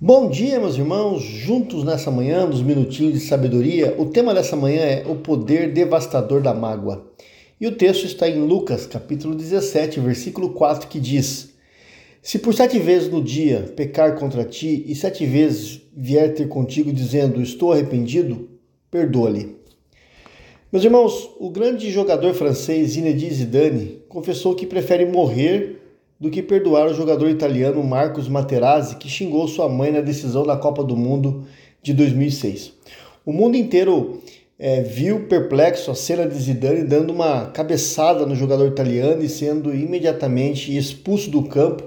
Bom dia, meus irmãos, juntos nessa manhã, nos minutinhos de sabedoria. O tema dessa manhã é o poder devastador da mágoa. E o texto está em Lucas, capítulo 17, versículo 4, que diz: Se por sete vezes no dia pecar contra ti e sete vezes vier ter contigo dizendo estou arrependido, perdoa-lhe. Meus irmãos, o grande jogador francês Zinedine Zidane confessou que prefere morrer do que perdoar o jogador italiano Marcos Materazzi, que xingou sua mãe na decisão da Copa do Mundo de 2006. O mundo inteiro é, viu perplexo a cena de Zidane dando uma cabeçada no jogador italiano e sendo imediatamente expulso do campo,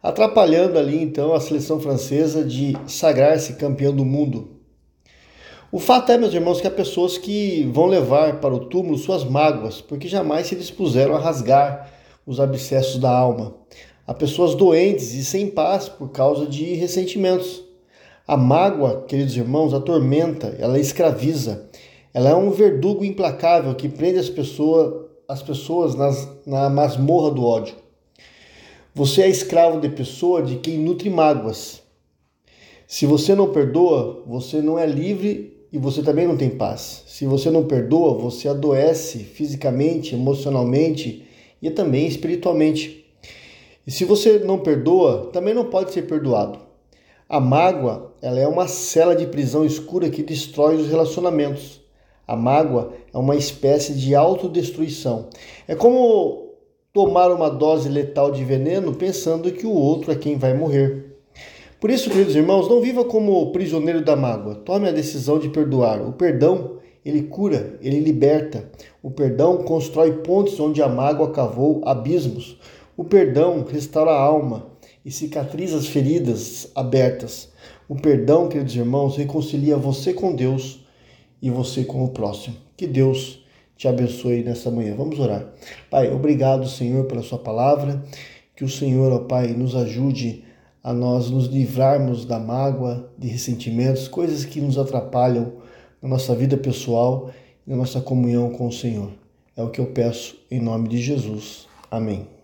atrapalhando ali então a seleção francesa de sagrar-se campeão do mundo. O fato é, meus irmãos, que há pessoas que vão levar para o túmulo suas mágoas, porque jamais se dispuseram a rasgar os abscessos da alma. Há pessoas doentes e sem paz por causa de ressentimentos. A mágoa, queridos irmãos, atormenta, ela escraviza. Ela é um verdugo implacável que prende as pessoas, as pessoas nas, na masmorra do ódio. Você é escravo de pessoa de quem nutre mágoas. Se você não perdoa, você não é livre e você também não tem paz. Se você não perdoa, você adoece fisicamente, emocionalmente e também espiritualmente. E se você não perdoa, também não pode ser perdoado. A mágoa, ela é uma cela de prisão escura que destrói os relacionamentos. A mágoa é uma espécie de autodestruição. É como tomar uma dose letal de veneno pensando que o outro é quem vai morrer. Por isso, queridos irmãos, não viva como prisioneiro da mágoa. Tome a decisão de perdoar. O perdão ele cura, ele liberta. O perdão constrói pontes onde a mágoa cavou abismos. O perdão restaura a alma e cicatriza as feridas abertas. O perdão, queridos irmãos, reconcilia você com Deus e você com o próximo. Que Deus te abençoe nessa manhã. Vamos orar. Pai, obrigado, Senhor, pela sua palavra. Que o Senhor, ó Pai, nos ajude a nós nos livrarmos da mágoa, de ressentimentos, coisas que nos atrapalham na nossa vida pessoal e na nossa comunhão com o Senhor. É o que eu peço em nome de Jesus. Amém.